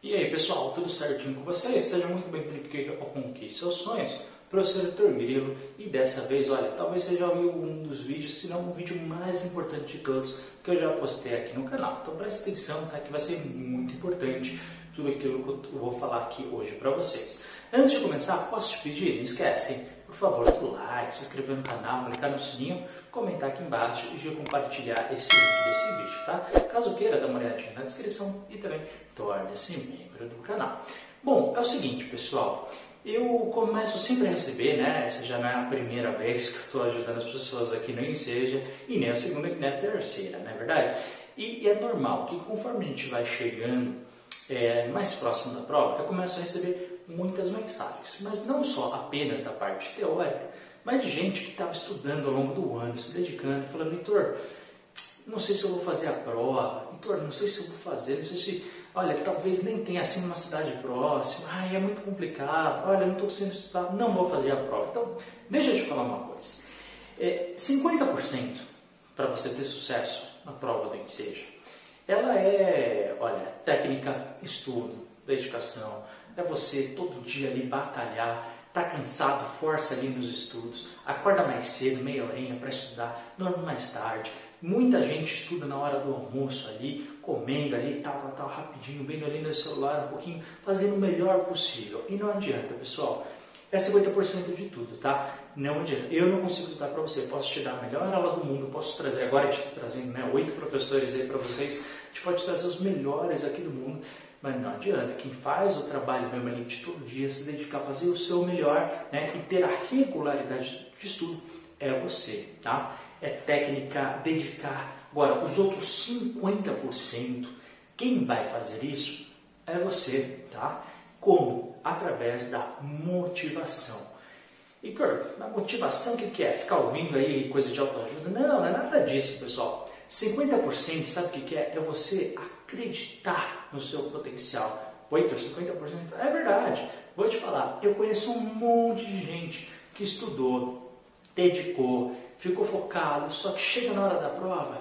E aí pessoal, tudo certinho com vocês? Seja muito bem-vindo aqui ao Conquiste Seus Sonhos, professor Heitor Grilo e dessa vez, olha, talvez seja um dos vídeos, se não o vídeo mais importante de todos que eu já postei aqui no canal. Então preste atenção, tá? que vai ser muito importante tudo aquilo que eu vou falar aqui hoje para vocês. Antes de começar, posso te pedir, não esquece, por favor, do like, se inscrever no canal, clicar no sininho, comentar aqui embaixo e já compartilhar esse link desse vídeo, tá? Caso queira, dá uma olhadinha na descrição e também torne-se membro do canal. Bom, é o seguinte, pessoal, eu começo sempre a receber, né? Essa já não é a primeira vez que estou ajudando as pessoas aqui no Enseja e nem a segunda e nem a terceira, não é verdade? E, e é normal que conforme a gente vai chegando é, mais próximo da prova, eu começo a receber muitas mensagens, mas não só apenas da parte teórica, mas de gente que estava estudando ao longo do ano, se dedicando, falando, Heitor, não sei se eu vou fazer a prova, Heitor, não sei se eu vou fazer, não sei se, olha, talvez nem tenha assim uma cidade próxima, ai, é muito complicado, olha, não estou conseguindo estudar, não vou fazer a prova. Então, deixa eu te falar uma coisa. É, 50% para você ter sucesso na prova do Enseja, ela é, olha, técnica, estudo, dedicação, é você todo dia ali batalhar, tá cansado, força ali nos estudos, acorda mais cedo, meia horinha para estudar, dorme mais tarde. Muita gente estuda na hora do almoço ali, comendo ali, tal, tal, tal, rapidinho, vendo ali no celular um pouquinho, fazendo o melhor possível. E não adianta, pessoal. É 50% de tudo, tá? Não adianta. Eu não consigo dar para você. Posso te dar a melhor aula do mundo, posso trazer, agora está trazendo né, oito professores aí para vocês. A gente pode trazer os melhores aqui do mundo. Mas não adianta, quem faz o trabalho mesmo ali de todo dia, se dedicar a fazer o seu melhor né, e ter a regularidade de estudo, é você, tá? É técnica, dedicar. Agora, os outros 50%, quem vai fazer isso é você, tá? Como? Através da motivação. Heitor, a motivação o que, que é? Ficar ouvindo aí coisa de autoajuda? Não, não é nada disso, pessoal. 50% sabe o que, que é? É você acreditar no seu potencial. 8 50%? É verdade. Vou te falar, eu conheço um monte de gente que estudou, dedicou, ficou focado, só que chega na hora da prova,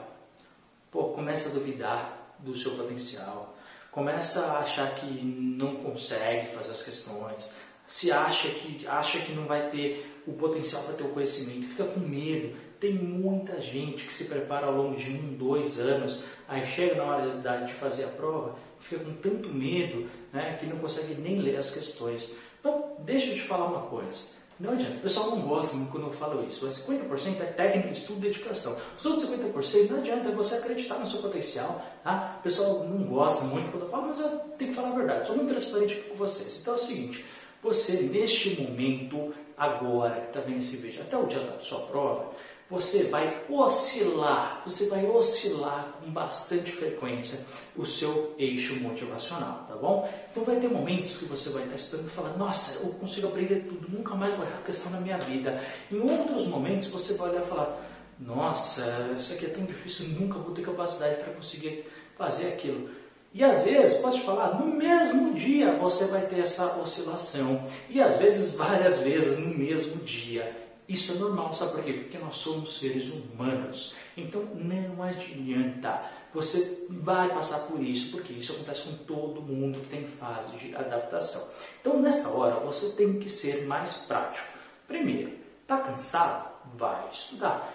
pô, começa a duvidar do seu potencial, começa a achar que não consegue fazer as questões, se acha que acha que não vai ter o potencial para ter o conhecimento, fica com medo, tem muita gente que se prepara ao longo de um, dois anos, aí chega na hora de fazer a prova, fica com tanto medo né, que não consegue nem ler as questões. Então, deixa eu te falar uma coisa. Não adianta, o pessoal não gosta muito quando eu falo isso. Mas 50% é técnica, estudo e dedicação. Os outros 50% não adianta, você acreditar no seu potencial. Tá? O pessoal não gosta muito quando eu falo, mas eu tenho que falar a verdade. Sou muito transparente com vocês. Então é o seguinte: você, neste momento, agora que está vendo esse vídeo, até o dia da sua prova, você vai oscilar, você vai oscilar com bastante frequência o seu eixo motivacional, tá bom? Então vai ter momentos que você vai estar estudando e falar, nossa, eu consigo aprender tudo, nunca mais vou errar questão na minha vida. Em outros momentos você vai olhar e falar, nossa, isso aqui é tão difícil, nunca vou ter capacidade para conseguir fazer aquilo. E às vezes, posso te falar, no mesmo dia você vai ter essa oscilação. E às vezes, várias vezes no mesmo dia. Isso é normal, sabe por quê? Porque nós somos seres humanos. Então não adianta. Você vai passar por isso, porque isso acontece com todo mundo que tem fase de adaptação. Então nessa hora você tem que ser mais prático. Primeiro, está cansado? Vai estudar.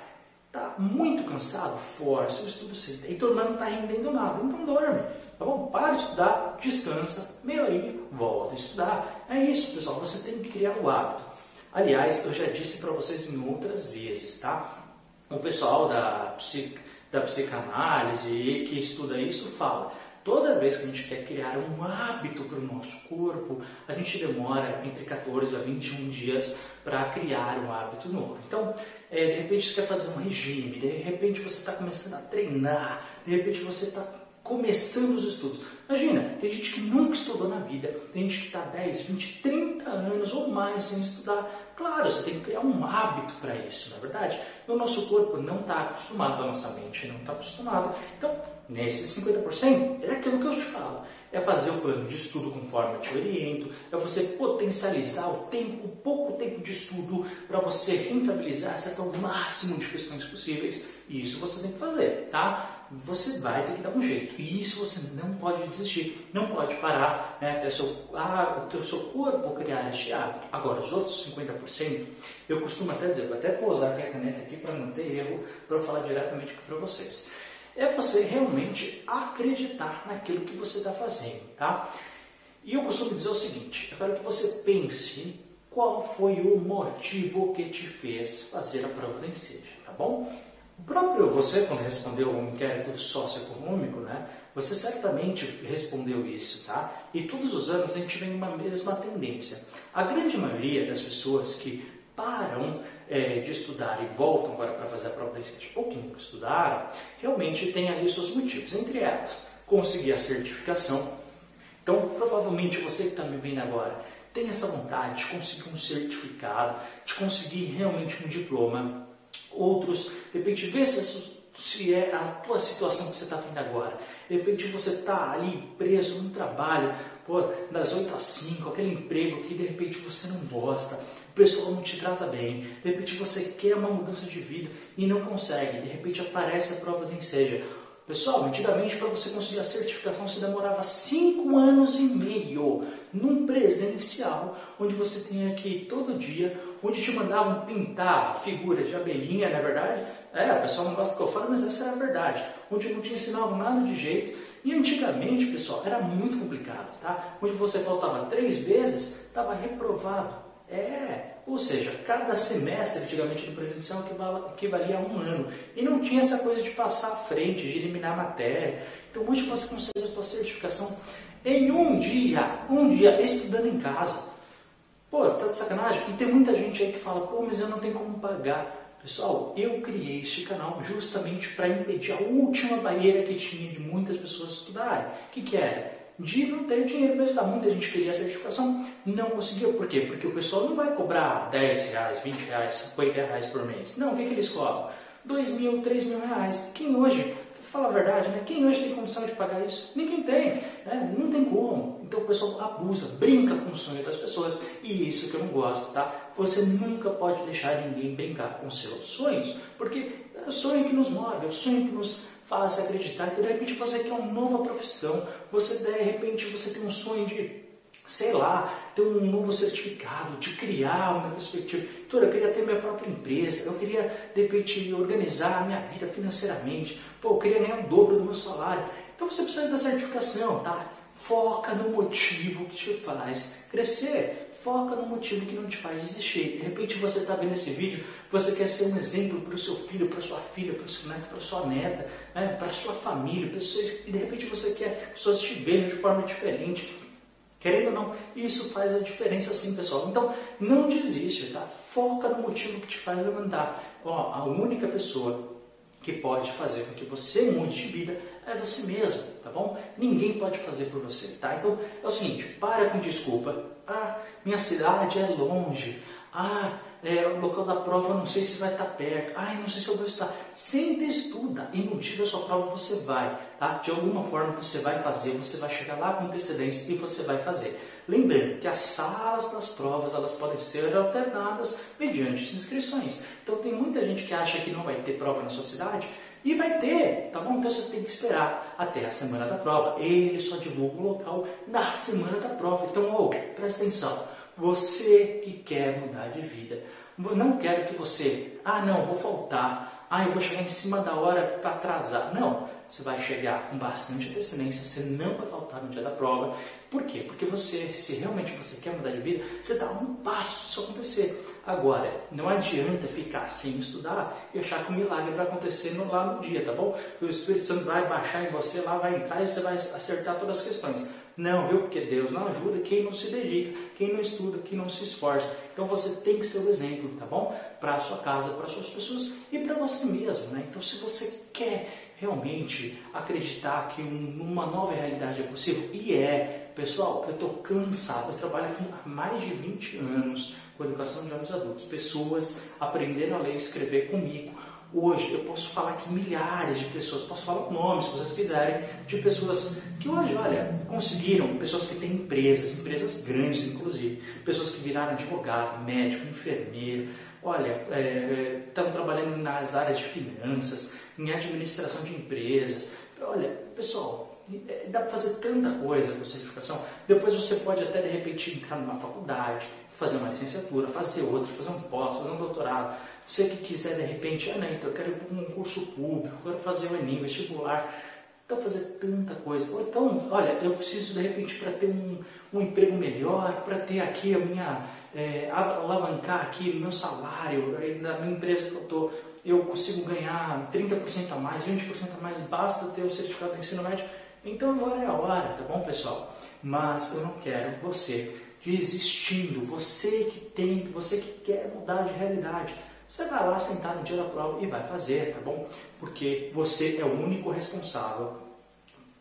Está muito cansado? Força o estudo sempre. Então não está rendendo nada, então dorme. Tá bom? Para de estudar, descansa, meia horinha, volta a estudar. É isso, pessoal. Você tem que criar o hábito. Aliás, eu já disse para vocês em outras vezes, tá? O pessoal da, psic, da psicanálise que estuda isso fala, toda vez que a gente quer criar um hábito para o nosso corpo, a gente demora entre 14 a 21 dias para criar um hábito novo. Então, é, de repente você quer fazer um regime, de repente você está começando a treinar, de repente você está começando os estudos. Imagina, tem gente que nunca estudou na vida, tem gente que está 10, 20, 30 anos ou mais sem estudar. Claro, você tem que criar um hábito para isso, na é verdade. O nosso corpo não está acostumado, a nossa mente não está acostumado. Então, nesses 50%, é aquilo que eu te falo. É fazer o plano de estudo conforme eu te oriento, é você potencializar o tempo, o pouco tempo de estudo, para você rentabilizar, acertar o máximo de questões possíveis. E isso você tem que fazer, tá? Você vai ter que dar um jeito. E isso você não pode desistir, não pode parar, né? Até seu, ah, o seu corpo criar este hábito. Agora, os outros 50%, eu costumo até dizer, vou até pousar a caneta aqui para não ter erro, para eu falar diretamente para vocês. É você realmente acreditar naquilo que você está fazendo, tá? E eu costumo dizer o seguinte, eu quero que você pense qual foi o motivo que te fez fazer a prova da Enseja, tá bom? O próprio você, quando respondeu o inquérito socioeconômico, né, você certamente respondeu isso, tá? E todos os anos a gente vem uma mesma tendência. A grande maioria das pessoas que param é, de estudar e voltam agora para fazer a prova da Enseja, pouquinho que estudaram, realmente tem ali seus motivos. Entre elas, conseguir a certificação. Então, provavelmente você que está me vendo agora tem essa vontade de conseguir um certificado, de conseguir realmente um diploma. Outros, de repente, vê se, se é a tua situação que você está tendo agora. De repente você está ali preso num trabalho, pô, das 8 às 5, aquele emprego que de repente você não gosta, o pessoal não te trata bem, de repente você quer uma mudança de vida e não consegue, de repente aparece a prova do enseja. Pessoal, antigamente para você conseguir a certificação você demorava 5 anos e meio num presencial, onde você tinha que ir todo dia, onde te mandavam pintar figuras de abelhinha, na é verdade. É, o pessoal não gosta que eu falo, mas essa era a verdade. Onde não te ensinavam nada de jeito. E antigamente, pessoal, era muito complicado, tá? Onde você faltava três vezes, estava reprovado. É, ou seja, cada semestre antigamente no presencial equivalia a um ano. E não tinha essa coisa de passar à frente, de eliminar a matéria. Então hoje você consegue a sua certificação em um dia, um dia estudando em casa. Pô, tá de sacanagem? E tem muita gente aí que fala, pô, mas eu não tenho como pagar. Pessoal, eu criei este canal justamente para impedir a última barreira que tinha de muitas pessoas estudarem. O que, que era? De não ter dinheiro para estudar. Muita gente queria a certificação, não conseguiu. Por quê? Porque o pessoal não vai cobrar 10 reais, 20 reais, 50 reais por mês. Não, o que, que eles cobram? 2 mil, 3 mil reais. Quem hoje, fala a verdade, né? quem hoje tem condição de pagar isso? Ninguém tem, né? não tem como. Então o pessoal abusa, brinca com o sonho das pessoas e isso que eu não gosto, tá? Você nunca pode deixar ninguém brincar com seus sonhos, porque é o sonho que nos move, é o sonho que nos faz acreditar. Então, de repente, você quer uma nova profissão, você, de repente, você tem um sonho de, sei lá, ter um novo certificado, de criar uma perspectiva. Então, eu queria ter minha própria empresa, eu queria, de repente, organizar a minha vida financeiramente. Pô, eu queria ganhar o dobro do meu salário. Então, você precisa da certificação, tá? Foca no motivo que te faz crescer. Foca no motivo que não te faz desistir. De repente você está vendo esse vídeo, você quer ser um exemplo para o seu filho, para sua filha, para o seu neto, para sua neta, né? para sua família, e de repente você quer que pessoas te vejam de forma diferente. Querendo ou não, isso faz a diferença sim, pessoal. Então, não desiste, tá? Foca no motivo que te faz levantar. Ó, a única pessoa que pode fazer com que você mude de vida é você mesmo, tá bom? Ninguém pode fazer por você, tá? Então é o seguinte, para com desculpa. Ah, minha cidade é longe. Ah, é, o local da prova não sei se vai estar perto. Ah, não sei se eu vou estar. Sempre estuda e no dia da sua prova você vai, tá? De alguma forma você vai fazer, você vai chegar lá com antecedência e você vai fazer. Lembrando que as salas das provas elas podem ser alternadas mediante inscrições. Então tem muita gente que acha que não vai ter prova na sua cidade e vai ter, tá bom? Então você tem que esperar até a semana da prova. Ele só divulga o local na semana da prova. Então, oh, presta atenção. Você que quer mudar de vida, não quero que você, ah não, vou faltar, ah eu vou chegar em cima da hora para atrasar. Não, você vai chegar com bastante antecedência, você não vai faltar no dia da prova. Por quê? Porque você, se realmente você quer mudar de vida, você dá um passo isso acontecer. Agora, não adianta ficar sem estudar e achar que o milagre vai acontecer lá no dia, tá bom? O Espírito Santo vai baixar em você, lá vai entrar e você vai acertar todas as questões. Não, viu? Porque Deus não ajuda quem não se dedica, quem não estuda, quem não se esforça. Então você tem que ser o exemplo, tá bom? Para a sua casa, para as suas pessoas e para você mesmo, né? Então se você quer realmente acreditar que uma nova realidade é possível, e é, pessoal, eu estou cansado, eu trabalho há mais de 20 anos com educação de jovens adultos, pessoas aprendendo a ler e escrever comigo, Hoje eu posso falar que milhares de pessoas, posso falar nomes se vocês quiserem, de pessoas que hoje, olha, conseguiram, pessoas que têm empresas, empresas grandes inclusive, pessoas que viraram advogado, médico, enfermeiro, olha, é, é estão trabalhando nas áreas de finanças, em administração de empresas. Olha, pessoal, é, dá para fazer tanta coisa com certificação. Depois você pode até de repente entrar numa faculdade, fazer uma licenciatura, fazer outra, fazer um pós, fazer um doutorado. Você que quiser de repente, ah, não, então eu quero ir para um curso público, quero fazer o Enem, vestibular. Então fazer tanta coisa. Ou então, olha, eu preciso de repente para ter um, um emprego melhor, para ter aqui a minha, é, alavancar aqui o meu salário, na minha empresa que eu estou, eu consigo ganhar 30% a mais, 20% a mais, basta ter o certificado de ensino médio. Então agora é a hora, tá bom pessoal? Mas eu não quero você desistindo, você que tem, você que quer mudar de realidade. Você vai lá sentar no dia da prova e vai fazer, tá bom? Porque você é o único responsável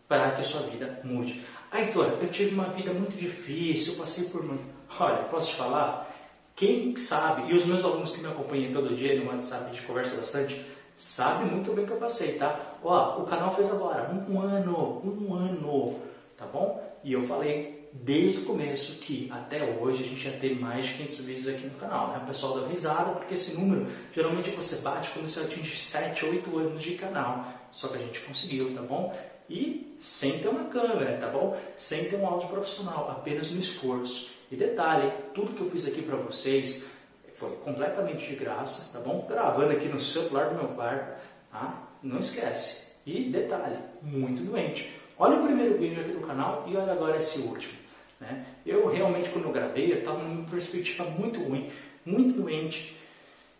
para que a sua vida mude. Heitor, eu tive uma vida muito difícil, eu passei por muito. Olha, posso te falar? Quem sabe, e os meus alunos que me acompanham todo dia no WhatsApp, a gente conversa bastante, sabe muito bem que eu passei, tá? Ó, o canal fez agora um ano, um ano, tá bom? E eu falei desde o começo que até hoje a gente já tem mais de 500 vídeos aqui no canal. Né? O pessoal dá risada porque esse número geralmente você bate quando você atinge 7, 8 anos de canal. Só que a gente conseguiu, tá bom? E sem ter uma câmera, tá bom? Sem ter um áudio profissional, apenas no esforço. E detalhe, tudo que eu fiz aqui para vocês foi completamente de graça, tá bom? Gravando aqui no celular do meu quarto, tá? Não esquece. E detalhe, muito doente. Olha o primeiro vídeo aqui do canal e olha agora esse último. Né? Eu realmente, quando eu gravei, eu estava numa perspectiva muito ruim, muito doente.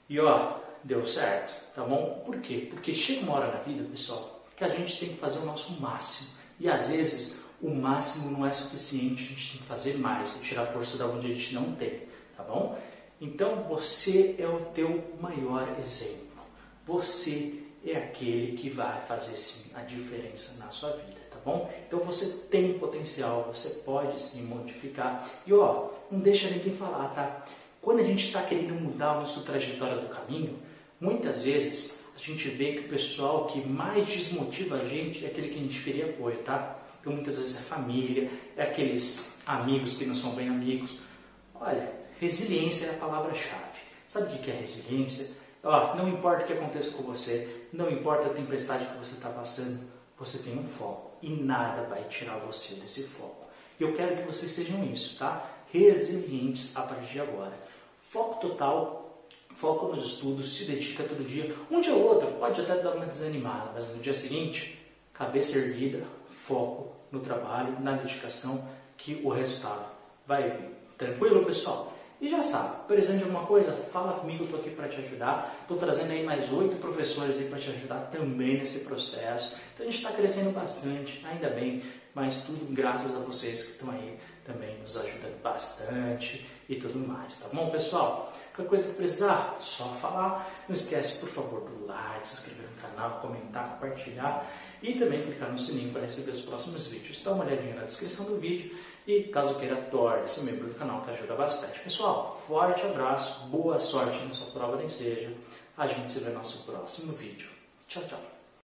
E ó, deu certo, tá bom? Por quê? Porque chega uma hora na vida, pessoal, que a gente tem que fazer o nosso máximo. E às vezes o máximo não é suficiente, a gente tem que fazer mais, tirar força da onde a gente não tem, tá bom? Então você é o teu maior exemplo. Você é aquele que vai fazer sim a diferença na sua vida bom? Então você tem potencial, você pode sim modificar. E ó, não deixa ninguém falar, tá? Quando a gente está querendo mudar a nossa trajetória do caminho, muitas vezes a gente vê que o pessoal que mais desmotiva a gente é aquele que a gente queria apoio, tá? Então muitas vezes é família, é aqueles amigos que não são bem amigos. Olha, resiliência é a palavra-chave. Sabe o que é resiliência? Ó, não importa o que aconteça com você, não importa a tempestade que você está passando, você tem um foco e nada vai tirar você desse foco. E eu quero que vocês sejam isso, tá? Resilientes a partir de agora. Foco total, foco nos estudos, se dedica todo dia. Um dia ou outro pode até dar uma desanimada, mas no dia seguinte, cabeça erguida, foco no trabalho, na dedicação, que o resultado vai vir. Tranquilo, pessoal? E já sabe, precisando de alguma coisa, fala comigo, estou aqui para te ajudar. Estou trazendo aí mais oito professores aí para te ajudar também nesse processo. Então a gente está crescendo bastante, ainda bem, mas tudo graças a vocês que estão aí também nos ajudando bastante e tudo mais, tá bom, pessoal? Qualquer coisa que precisar, só falar. Não esquece, por favor, do like, se inscrever no canal, comentar, compartilhar e também clicar no sininho para receber os próximos vídeos. Dá uma olhadinha na descrição do vídeo e caso queira, torne-se membro do canal que ajuda bastante. Pessoal, forte abraço, boa sorte na sua prova de ensejo. A gente se vê no nosso próximo vídeo. Tchau, tchau.